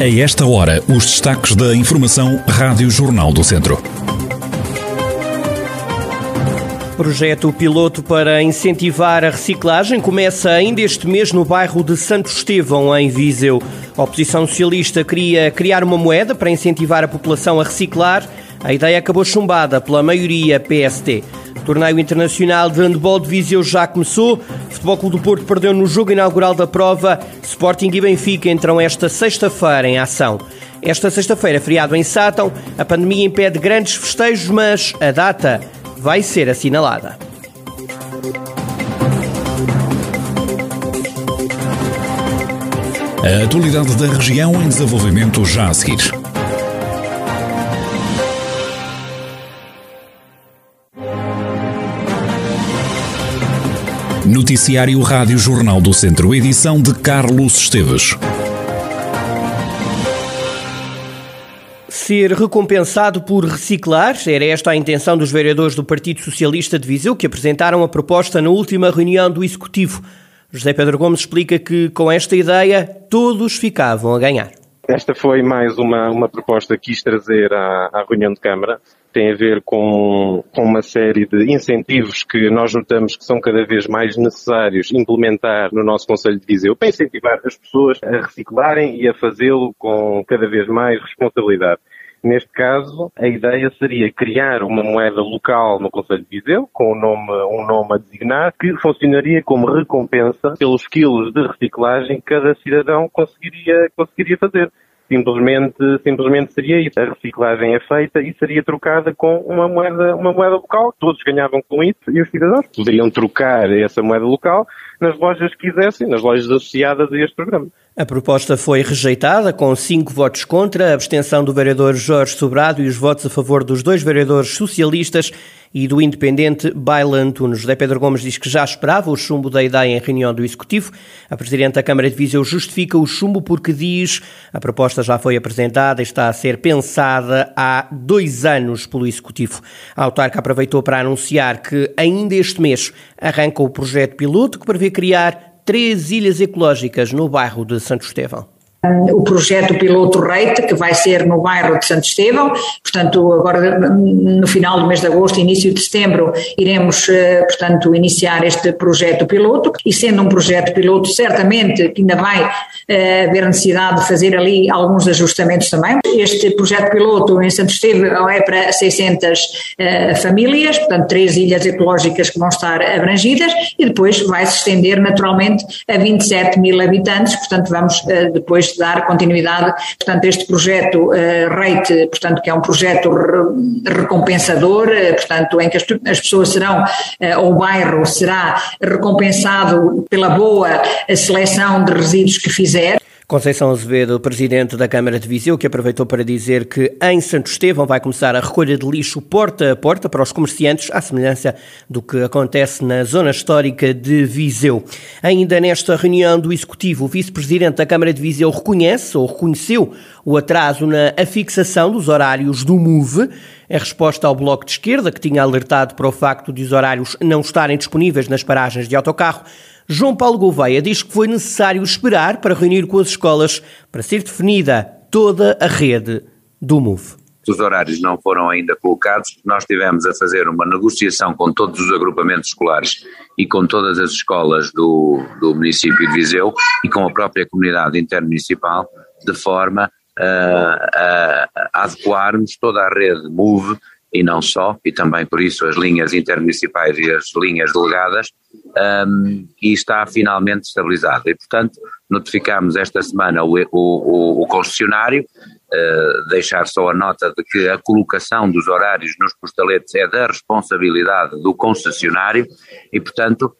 A esta hora, os destaques da Informação Rádio Jornal do Centro. Projeto piloto para incentivar a reciclagem começa ainda este mês no bairro de Santo Estevão, em Viseu. A oposição socialista queria criar uma moeda para incentivar a população a reciclar. A ideia acabou chumbada pela maioria PST. O torneio internacional de handball de Viseu já começou. O Futebol Clube do Porto perdeu no jogo inaugural da prova. Sporting e Benfica entram esta sexta-feira em ação. Esta sexta-feira, feriado em Sátão, a pandemia impede grandes festejos, mas a data vai ser assinalada. A atualidade da região em desenvolvimento já a seguir. Noticiário Rádio Jornal do Centro, edição de Carlos Esteves. ser recompensado por reciclar. Era esta a intenção dos vereadores do Partido Socialista de Viseu que apresentaram a proposta na última reunião do Executivo. José Pedro Gomes explica que com esta ideia todos ficavam a ganhar. Esta foi mais uma, uma proposta que quis trazer à, à reunião de Câmara. Tem a ver com, com uma série de incentivos que nós notamos que são cada vez mais necessários implementar no nosso Conselho de Viseu para incentivar as pessoas a reciclarem e a fazê-lo com cada vez mais responsabilidade. Neste caso, a ideia seria criar uma moeda local no Conselho de Viseu, com um nome, um nome a designar, que funcionaria como recompensa pelos quilos de reciclagem que cada cidadão conseguiria, conseguiria fazer. Simplesmente, simplesmente seria isso. A reciclagem é feita e seria trocada com uma moeda, uma moeda local. Todos ganhavam com isso e os cidadãos poderiam trocar essa moeda local nas lojas que quisessem, nas lojas associadas a este programa. A proposta foi rejeitada com cinco votos contra, a abstenção do vereador Jorge Sobrado e os votos a favor dos dois vereadores socialistas e do independente Bailan Tunes. José Pedro Gomes diz que já esperava o chumbo da ideia em reunião do Executivo. A Presidente da Câmara de Viseu justifica o chumbo porque diz a proposta já foi apresentada e está a ser pensada há dois anos pelo Executivo. A autarca aproveitou para anunciar que ainda este mês arranca o projeto piloto que prevê criar três ilhas ecológicas no bairro de Santo Estevão o projeto piloto Reite, que vai ser no bairro de Santo Estevão, portanto, agora no final do mês de agosto, início de setembro, iremos, eh, portanto, iniciar este projeto piloto, e sendo um projeto piloto, certamente que ainda vai eh, haver necessidade de fazer ali alguns ajustamentos também. Este projeto piloto em Santo Estevão é para 600 eh, famílias, portanto, três ilhas ecológicas que vão estar abrangidas, e depois vai se estender naturalmente a 27 mil habitantes, portanto, vamos depois de dar continuidade, portanto, este projeto uh, REIT, portanto, que é um projeto re recompensador, uh, portanto, em que as, as pessoas serão, uh, ou o bairro será recompensado pela boa seleção de resíduos que fizer. Conceição Azevedo, presidente da Câmara de Viseu, que aproveitou para dizer que em Santo Estevão vai começar a recolha de lixo porta a porta para os comerciantes, à semelhança do que acontece na zona histórica de Viseu. Ainda nesta reunião do Executivo, o vice-presidente da Câmara de Viseu reconhece ou reconheceu o atraso na afixação dos horários do MOVE, em resposta ao Bloco de Esquerda, que tinha alertado para o facto de os horários não estarem disponíveis nas paragens de autocarro. João Paulo Gouveia diz que foi necessário esperar para reunir com as escolas para ser definida toda a rede do MOVE. Os horários não foram ainda colocados, nós tivemos a fazer uma negociação com todos os agrupamentos escolares e com todas as escolas do, do município de Viseu e com a própria comunidade intermunicipal, de forma a, a adequarmos toda a rede MOVE e não só, e também por isso as linhas intermunicipais e as linhas delegadas, um, e está finalmente estabilizada. E, portanto, notificamos esta semana o, o, o concessionário, uh, deixar só a nota de que a colocação dos horários nos postaletes é da responsabilidade do concessionário e, portanto,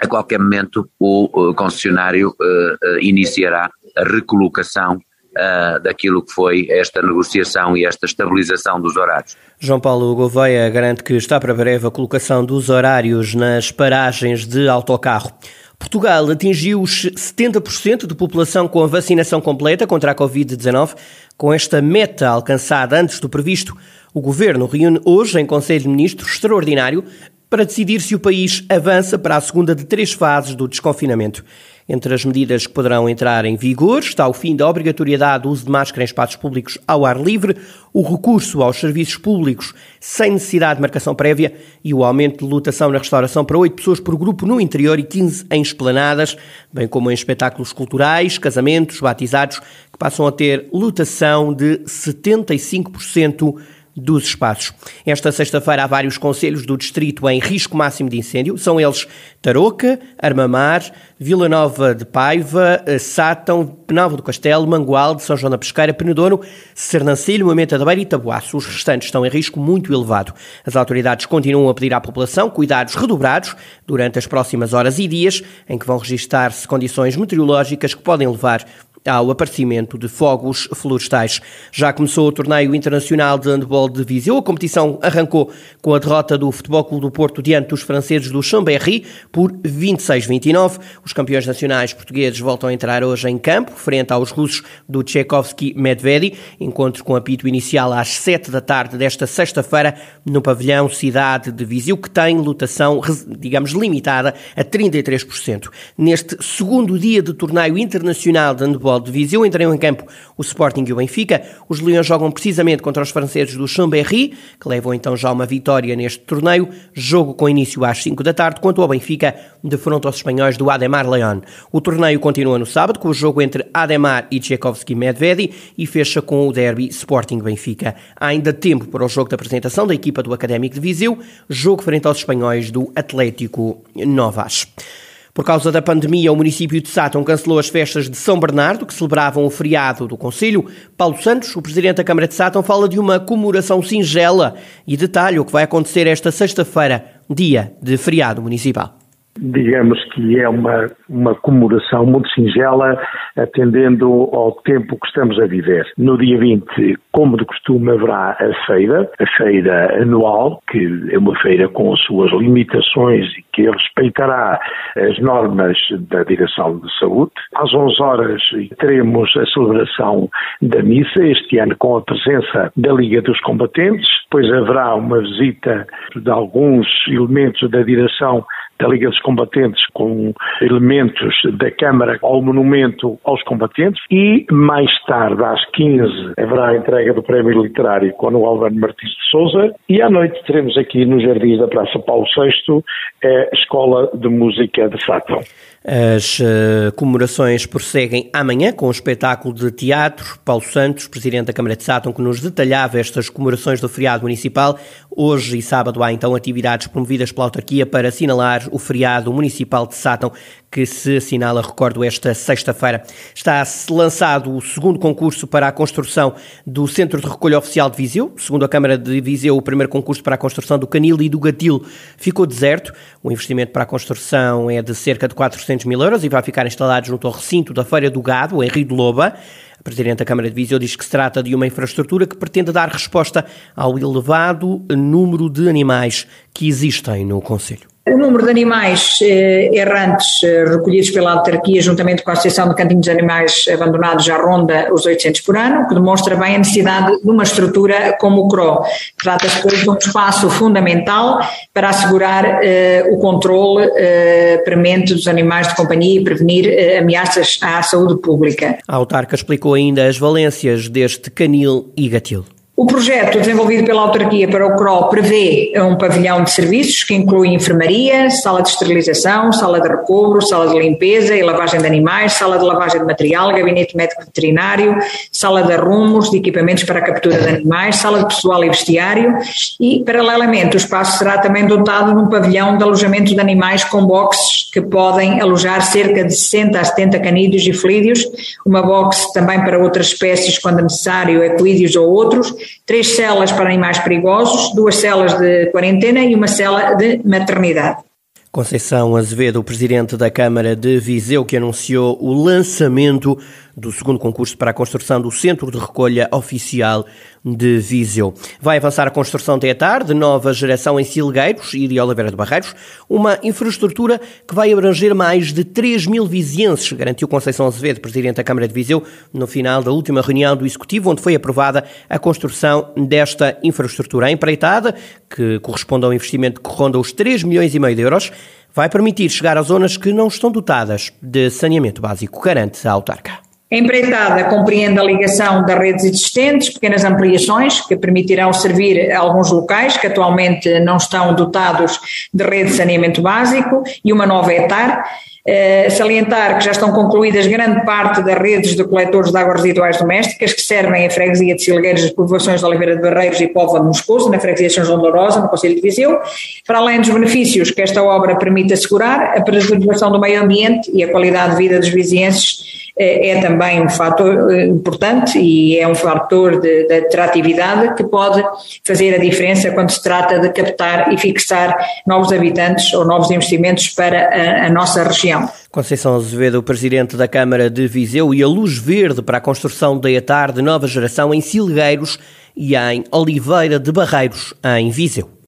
a qualquer momento o, concessionário uh, iniciará a recolocação uh, daquilo que foi esta negociação e esta estabilização dos horários. João Paulo Gouveia garante que está para breve a colocação dos horários nas paragens de autocarro. Portugal atingiu os 70% de população com a vacinação completa contra a Covid-19. Com esta meta alcançada antes do previsto, o Governo reúne hoje em Conselho de Ministros extraordinário para decidir se o país avança para a segunda de três fases do desconfinamento. Entre as medidas que poderão entrar em vigor está o fim da obrigatoriedade do uso de máscara em espaços públicos ao ar livre, o recurso aos serviços públicos sem necessidade de marcação prévia e o aumento de lotação na restauração para 8 pessoas por grupo no interior e 15 em esplanadas, bem como em espetáculos culturais, casamentos, batizados, que passam a ter lotação de 75% dos espaços. Esta sexta-feira há vários conselhos do distrito em risco máximo de incêndio. São eles Tarouca, Armamar, Vila Nova de Paiva, eh, Sátão, Penalva do Castelo, Mangualde, São João da Pesqueira, Penedono, Sernancilho, Moimenta da Beira e Tabuaço. Os restantes estão em risco muito elevado. As autoridades continuam a pedir à população cuidados redobrados durante as próximas horas e dias, em que vão registar-se condições meteorológicas que podem levar ao aparecimento de fogos florestais. Já começou o torneio internacional de handball de Viseu. A competição arrancou com a derrota do Futebol Clube do Porto diante dos franceses do Chambéry por 26-29. Os campeões nacionais portugueses voltam a entrar hoje em campo, frente aos russos do Tchaikovsky Medvedi. Encontro com apito inicial às 7 da tarde desta sexta-feira no pavilhão Cidade de Viseu, que tem lotação, digamos, limitada a 33%. Neste segundo dia de torneio internacional de handball futebol de Viseu. Entrariam em campo o Sporting e o Benfica. Os Leões jogam precisamente contra os franceses do Chambéry, que levam então já uma vitória neste torneio. Jogo com início às 5 da tarde, quanto ao Benfica, defronta aos espanhóis do Ademar León. O torneio continua no sábado, com o jogo entre Ademar e Tchaikovsky Medvedi e fecha com o derby Sporting-Benfica. Há ainda tempo para o jogo de apresentação da equipa do Académico de Viseu, jogo frente aos espanhóis do Atlético Novas. Por causa da pandemia, o município de Sátão cancelou as festas de São Bernardo, que celebravam o feriado do Conselho. Paulo Santos, o presidente da Câmara de Sátão, fala de uma comemoração singela e detalha o que vai acontecer esta sexta-feira, dia de feriado municipal digamos que é uma, uma comemoração muito singela, atendendo ao tempo que estamos a viver. No dia 20, como de costume, haverá a feira, a feira anual, que é uma feira com as suas limitações e que respeitará as normas da Direção de Saúde. Às 11 horas teremos a celebração da missa, este ano com a presença da Liga dos Combatentes, depois haverá uma visita de alguns elementos da direção da Liga dos Combatentes com elementos da Câmara ao monumento aos combatentes e mais tarde, às 15, haverá a entrega do Prémio Literário com o Álvaro Martins de Souza e à noite teremos aqui nos Jardins da Praça Paulo VI a Escola de Música de Sátão. As uh, comemorações prosseguem amanhã com o espetáculo de teatro. Paulo Santos, presidente da Câmara de Sátão, que nos detalhava estas comemorações do feriado municipal. Hoje e sábado há então atividades promovidas pela autarquia para assinalar o feriado municipal de Sátão, que se assinala, recordo, esta sexta-feira. Está lançado o segundo concurso para a construção do Centro de Recolha Oficial de Viseu. Segundo a Câmara de Viseu, o primeiro concurso para a construção do Canil e do Gatil ficou deserto. O investimento para a construção é de cerca de 400 400 mil euros e vai ficar instalado junto ao recinto da Feira do Gado, em Rio de Loba. A Presidente da Câmara de Viseu diz que se trata de uma infraestrutura que pretende dar resposta ao elevado número de animais que existem no Conselho. O número de animais eh, errantes eh, recolhidos pela autarquia, juntamente com a Associação de Cantinhos de Animais Abandonados, já ronda os 800 por ano, que demonstra bem a necessidade de uma estrutura como o CRO. Trata-se, de um espaço fundamental para assegurar eh, o controle eh, premente dos animais de companhia e prevenir eh, ameaças à saúde pública. A autarca explicou ainda as valências deste canil e gatil. O projeto desenvolvido pela autarquia para o CRO prevê um pavilhão de serviços que inclui enfermaria, sala de esterilização, sala de recobro, sala de limpeza e lavagem de animais, sala de lavagem de material, gabinete médico veterinário, sala de arrumos, de equipamentos para a captura de animais, sala de pessoal e vestiário e, paralelamente, o espaço será também dotado de um pavilhão de alojamento de animais com boxes que podem alojar cerca de 60 a 70 canídeos e felídeos, uma box também para outras espécies quando necessário, equídeos ou outros, três celas para animais perigosos, duas celas de quarentena e uma cela de maternidade. Conceição Azevedo, presidente da Câmara de Viseu, que anunciou o lançamento do segundo concurso para a construção do Centro de Recolha Oficial de Viseu. Vai avançar a construção de etar de nova geração em Silgueiros e de Oliveira de Barreiros, uma infraestrutura que vai abranger mais de 3 mil vizienses, garantiu Conceição Azevedo, presidente da Câmara de Viseu, no final da última reunião do Executivo, onde foi aprovada a construção desta infraestrutura. A empreitada, que corresponde a um investimento que ronda os 3 milhões e meio de euros, vai permitir chegar às zonas que não estão dotadas de saneamento básico, garante a autarca. A empreitada compreende a ligação das redes existentes, pequenas ampliações que permitirão servir alguns locais que atualmente não estão dotados de rede de saneamento básico e uma nova etar. Uh, salientar que já estão concluídas grande parte das redes de coletores de águas residuais domésticas que servem a freguesia de Silgueiros, as povoações de Oliveira de Barreiros e Póvoa de Moscoso, na freguesia de São João Lourosa, no Conselho de Viseu, para além dos benefícios que esta obra permite assegurar, a preservação do meio ambiente e a qualidade de vida dos vizinhenses é, é também um fator eh, importante e é um fator de, de atratividade que pode fazer a diferença quando se trata de captar e fixar novos habitantes ou novos investimentos para a, a nossa região. Conceição Azevedo, presidente da Câmara de Viseu, e a luz verde para a construção da ETAR de nova geração em Silgueiros e em Oliveira de Barreiros, em Viseu.